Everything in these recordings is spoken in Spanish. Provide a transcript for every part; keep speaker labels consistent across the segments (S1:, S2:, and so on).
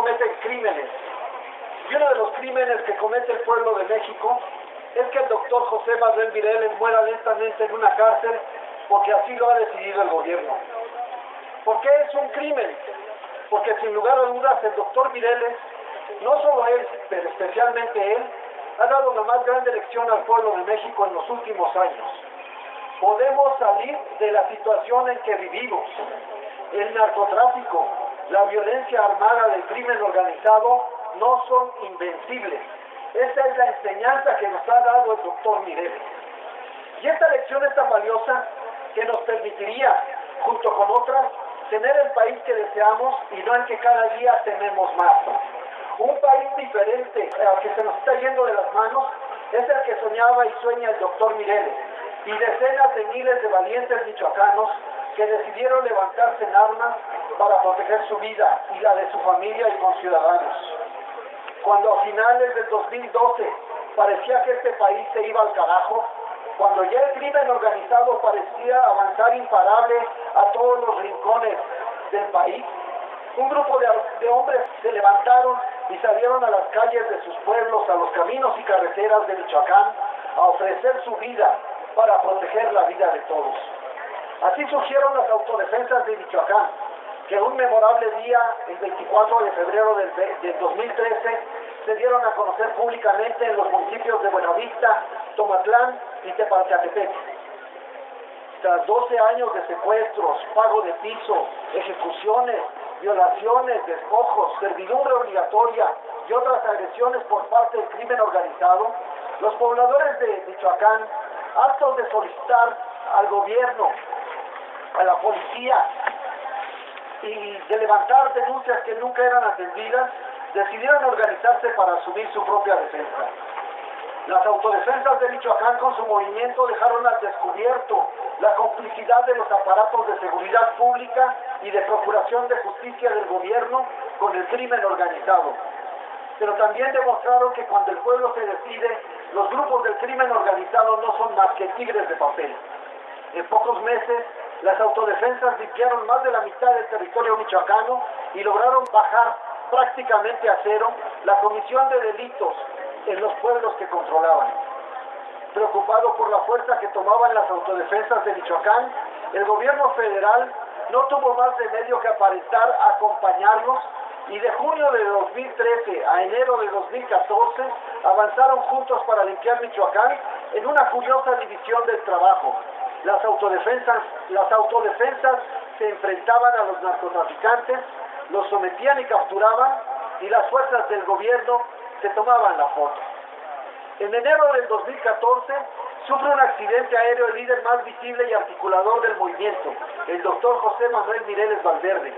S1: cometen crímenes. Y uno de los crímenes que comete el pueblo de México es que el doctor José Manuel Mireles muera lentamente en una cárcel porque así lo ha decidido el gobierno. ¿Por qué es un crimen? Porque sin lugar a dudas el doctor Mireles, no solo él, pero especialmente él, ha dado la más grande lección al pueblo de México en los últimos años. Podemos salir de la situación en que vivimos. El narcotráfico, la violencia armada del crimen organizado no son invencibles. Esa es la enseñanza que nos ha dado el doctor Mireles. Y esta lección es tan valiosa que nos permitiría, junto con otras, tener el país que deseamos y no el que cada día tememos más. Un país diferente al que se nos está yendo de las manos es el que soñaba y sueña el doctor Mireles y decenas de miles de valientes michoacanos que decidieron levantarse en armas para proteger su vida y la de su familia y conciudadanos. Cuando a finales del 2012 parecía que este país se iba al carajo, cuando ya el crimen organizado parecía avanzar imparable a todos los rincones del país, un grupo de, hombres se levantaron y salieron a las calles de sus pueblos, a los caminos y carreteras de Michoacán, a ofrecer su vida para proteger la vida de todos. Así surgieron las autodefensas de Michoacán, que un memorable día, el 24 de febrero del, del 2013, se dieron a conocer públicamente en los municipios de Buenavista, Tomatlán y Tepalcatepec. Tras 12 años de secuestros, pago de piso, ejecuciones, violaciones, despojos, servidumbre obligatoria y otras agresiones por parte del crimen organizado, los pobladores de Michoacán, hartos de solicitar al gobierno, a la policía y de levantar denuncias que nunca eran atendidas, decidieron organizarse para asumir su propia defensa. Las autodefensas de Michoacán con su movimiento dejaron al descubierto la complicidad de los aparatos de seguridad pública y de procuración de justicia del gobierno con el crimen organizado. Pero también demostraron que cuando el pueblo se decide, los grupos del crimen organizado no son más que tigres de papel. En pocos meses, las autodefensas limpiaron más de la mitad del territorio michoacano y lograron bajar prácticamente a cero la comisión de delitos en los pueblos que controlaban. Preocupado por la fuerza que tomaban las autodefensas de Michoacán, el gobierno federal no tuvo más remedio que aparentar acompañarlos y de junio de 2013 a enero de 2014 avanzaron juntos para limpiar Michoacán en una curiosa división del trabajo. Las autodefensas, las autodefensas se enfrentaban a los narcotraficantes, los sometían y capturaban y las fuerzas del gobierno se tomaban la foto. En enero del 2014 sufre un accidente aéreo el líder más visible y articulador del movimiento, el doctor José Manuel Mireles Valverde.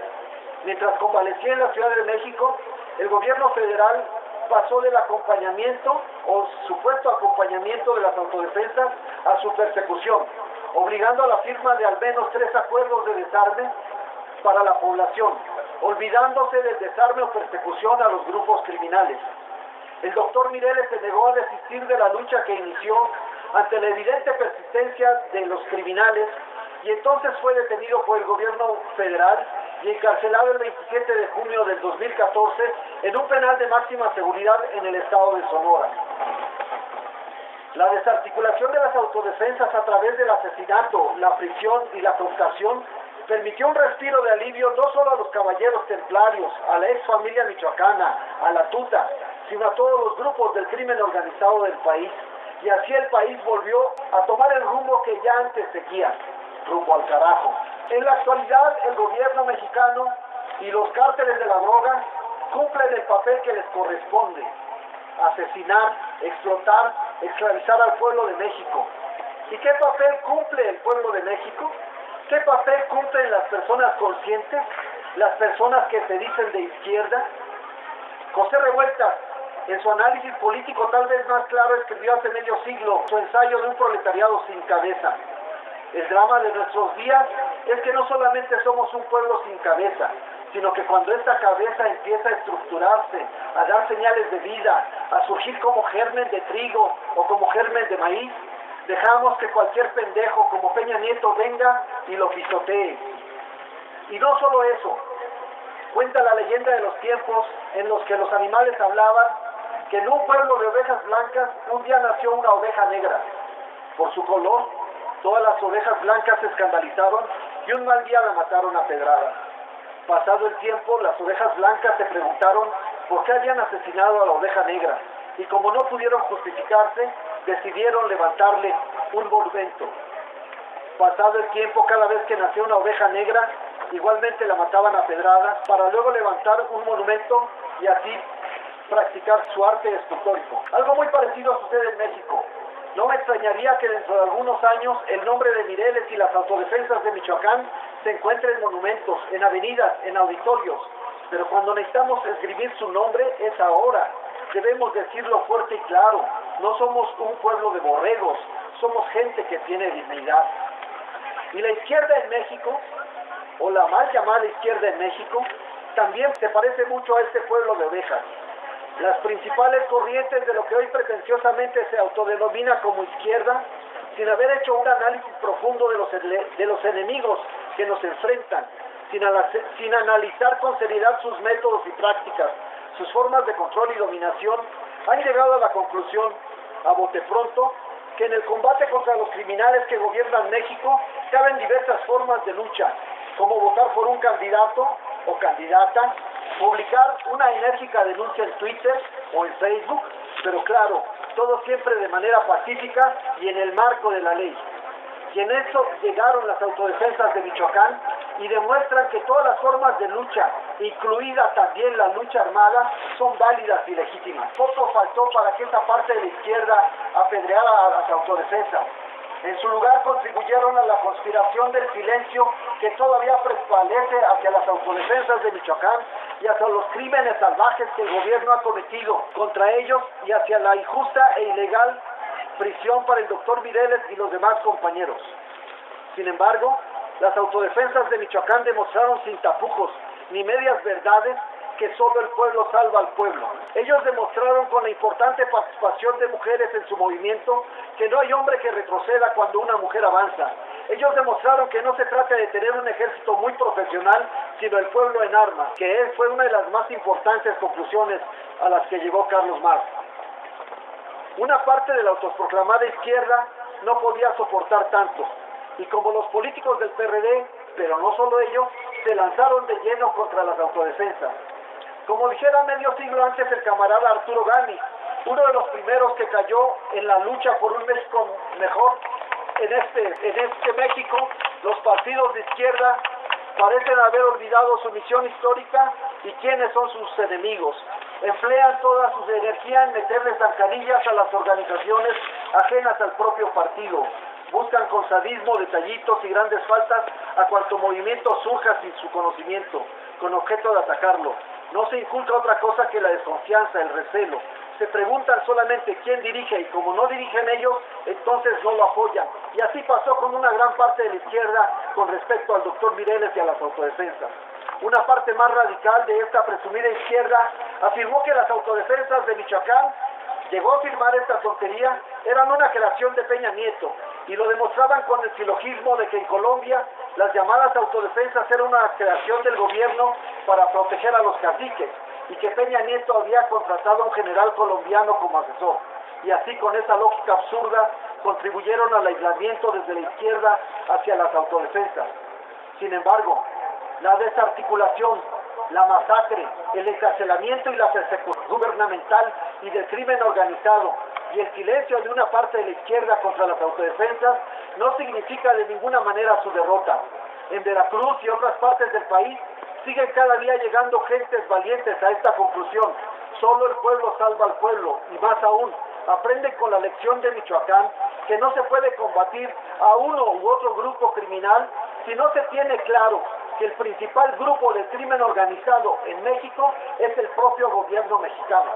S1: Mientras convalecía en la Ciudad de México, el gobierno federal pasó del acompañamiento o supuesto acompañamiento de las autodefensas a su persecución, obligando a la firma de al menos tres acuerdos de desarme para la población, olvidándose del desarme o persecución a los grupos criminales. El doctor Mireles se negó a desistir de la lucha que inició ante la evidente persistencia de los criminales y entonces fue detenido por el gobierno federal y encarcelado el 27 de junio del 2014 en un penal de máxima seguridad en el estado de Sonora. La desarticulación de las autodefensas a través del asesinato, la prisión y la cooptación permitió un respiro de alivio no solo a los caballeros templarios, a la ex familia michoacana, a la tuta, sino a todos los grupos del crimen organizado del país. Y así el país volvió a tomar el rumbo que ya antes seguía, rumbo al carajo. En la actualidad el gobierno mexicano y los cárteles de la droga cumplen el papel que les corresponde, asesinar, explotar, esclavizar al pueblo de México. ¿Y qué papel cumple el pueblo de México? ¿Qué papel cumplen las personas conscientes, las personas que se dicen de izquierda? José Revueltas, en su análisis político tal vez más claro, escribió hace medio siglo su ensayo de un proletariado sin cabeza. El drama de nuestros días es que no solamente somos un pueblo sin cabeza, sino que cuando esta cabeza empieza a estructurarse, a dar señales de vida, a surgir como germen de trigo o como germen de maíz, dejamos que cualquier pendejo como Peña Nieto venga y lo pisotee. Y no solo eso, Cuenta la leyenda de los tiempos en los que los animales hablaban, que en un pueblo de ovejas blancas un día nació una oveja negra. Por su color, todas las ovejas blancas se escandalizaron y un mal día la mataron a pedrada. Pasado el tiempo, las ovejas blancas se preguntaron por qué habían asesinado a la oveja negra y como no pudieron justificarse, decidieron levantarle un monumento. Pasado el tiempo, cada vez que nació una oveja negra, igualmente la mataban a pedradas para luego levantar un monumento y así practicar su arte escultórico. Algo muy parecido sucede en México. No me extrañaría que dentro de algunos años el nombre de Mireles y las autodefensas de Michoacán se encuentren en monumentos, en avenidas, en auditorios. Pero cuando necesitamos escribir su nombre es ahora. Debemos decirlo fuerte y claro. No somos un pueblo de borregos, somos gente que tiene dignidad. Y la izquierda en México, o la mal llamada izquierda en México, también se parece mucho a este pueblo de ovejas. Las principales corrientes de lo que hoy pretenciosamente se autodenomina como izquierda, sin haber hecho un análisis profundo de los, de los enemigos que nos enfrentan, sin, sin analizar con seriedad sus métodos y prácticas, sus formas de control y dominación, han llegado a la conclusión, a bote pronto, que en el combate contra los criminales que gobiernan México caben diversas formas de lucha, como votar por un candidato o candidata, publicar una enérgica denuncia en Twitter o en Facebook, pero claro, todo siempre de manera pacífica y en el marco de la ley. Y en eso llegaron las autodefensas de Michoacán y demuestran que todas las formas de lucha, incluida también la lucha armada, son válidas y legítimas. Poco faltó para que esa parte de la izquierda apedreara a las autodefensas. En su lugar contribuyeron a la conspiración del silencio que todavía prevalece hacia las autodefensas de Michoacán y hacia los crímenes salvajes que el gobierno ha cometido contra ellos y hacia la injusta e ilegal prisión para el doctor Mireles y los demás compañeros. Sin embargo, las autodefensas de Michoacán demostraron sin tapujos ni medias verdades que solo el pueblo salva al pueblo. Ellos demostraron con la importante participación de mujeres en su movimiento que no hay hombre que retroceda cuando una mujer avanza. Ellos demostraron que no se trata de tener un ejército muy profesional, sino el pueblo en armas, que fue una de las más importantes conclusiones a las que llegó Carlos Marx. Una parte de la autoproclamada izquierda no podía soportar tanto, y como los políticos del PRD, pero no solo ellos, se lanzaron de lleno contra las autodefensas. Como dijera medio siglo antes el camarada Arturo Gani, uno de los primeros que cayó en la lucha por un México mejor, en este, en este México, los partidos de izquierda parecen haber olvidado su misión histórica y quiénes son sus enemigos. Emplean toda su energía en meterle zancadillas a las organizaciones ajenas al propio partido. Buscan con sadismo, detallitos y grandes faltas a cuanto movimiento surja sin su conocimiento, con objeto de atacarlo. No se inculca otra cosa que la desconfianza, el recelo. Se preguntan solamente quién dirige y como no dirigen ellos, entonces no lo apoyan. Y así pasó con una gran parte de la izquierda con respecto al doctor Mireles y a las autodefensas. Una parte más radical de esta presumida izquierda afirmó que las autodefensas de Michoacán llegó a afirmar esta tontería eran una creación de Peña Nieto y lo demostraban con el silogismo de que en Colombia las llamadas autodefensas eran una creación del gobierno para proteger a los caciques y que Peña Nieto había contratado a un general colombiano como asesor. Y así con esa lógica absurda contribuyeron al aislamiento desde la izquierda hacia las autodefensas. Sin embargo, la desarticulación, la masacre, el encarcelamiento y la persecución gubernamental y del crimen organizado y el silencio de una parte de la izquierda contra las autodefensas no significa de ninguna manera su derrota. En Veracruz y otras partes del país siguen cada día llegando gentes valientes a esta conclusión. Solo el pueblo salva al pueblo y más aún, aprenden con la lección de Michoacán que no se puede combatir a uno u otro grupo criminal si no se tiene claro que el principal grupo de crimen organizado en México es el propio gobierno mexicano.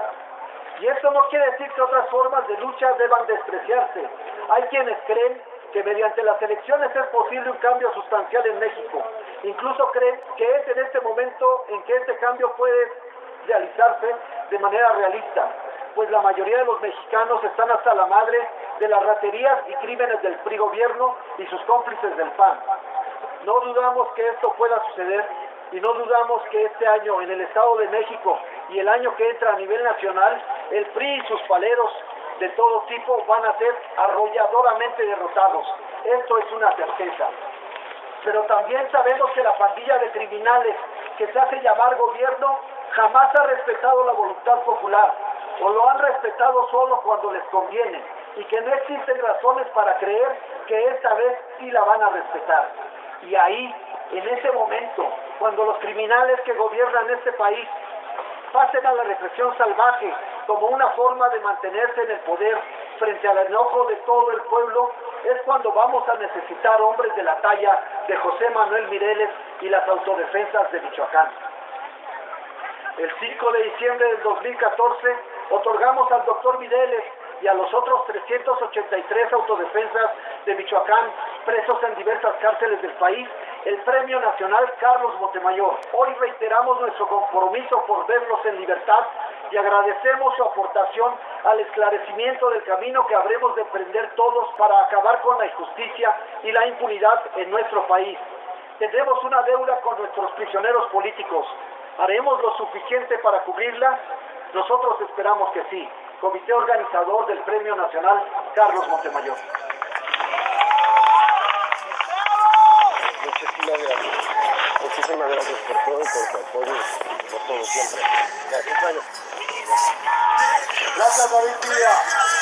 S1: Y esto no quiere decir que otras formas de lucha deban despreciarse. Hay quienes creen que mediante las elecciones es posible un cambio sustancial en México. Incluso creen que es en este momento en que este cambio puede realizarse de manera realista, pues la mayoría de los mexicanos están hasta la madre de las raterías y crímenes del PRI gobierno y sus cómplices del PAN. No dudamos que esto pueda suceder y no dudamos que este año en el Estado de México y el año que entra a nivel nacional, el PRI y sus paleros de todo tipo van a ser arrolladoramente derrotados. Esto es una certeza. Pero también sabemos que la pandilla de criminales que se hace llamar gobierno jamás ha respetado la voluntad popular o lo han respetado solo cuando les conviene y que no existen razones para creer que esta vez sí la van a respetar. Y ahí, en ese momento, cuando los criminales que gobiernan este país pasen a la represión salvaje como una forma de mantenerse en el poder frente al enojo de todo el pueblo, es cuando vamos a necesitar hombres de la talla de José Manuel Mireles y las autodefensas de Michoacán. El 5 de diciembre del 2014 otorgamos al doctor Mireles y a los otros 383 autodefensas de Michoacán presos en diversas cárceles del país el Premio Nacional Carlos Montemayor. Hoy reiteramos nuestro compromiso por verlos en libertad y agradecemos su aportación al esclarecimiento del camino que habremos de emprender todos para acabar con la injusticia y la impunidad en nuestro país. Tendremos una deuda con nuestros prisioneros políticos. ¿Haremos lo suficiente para cubrirla? Nosotros esperamos que sí. Comité organizador del Premio Nacional Carlos Montemayor.
S2: Muchísimas gracias. Muchísimas gracias por todo y por su apoyo, por todo siempre.
S1: Gracias, David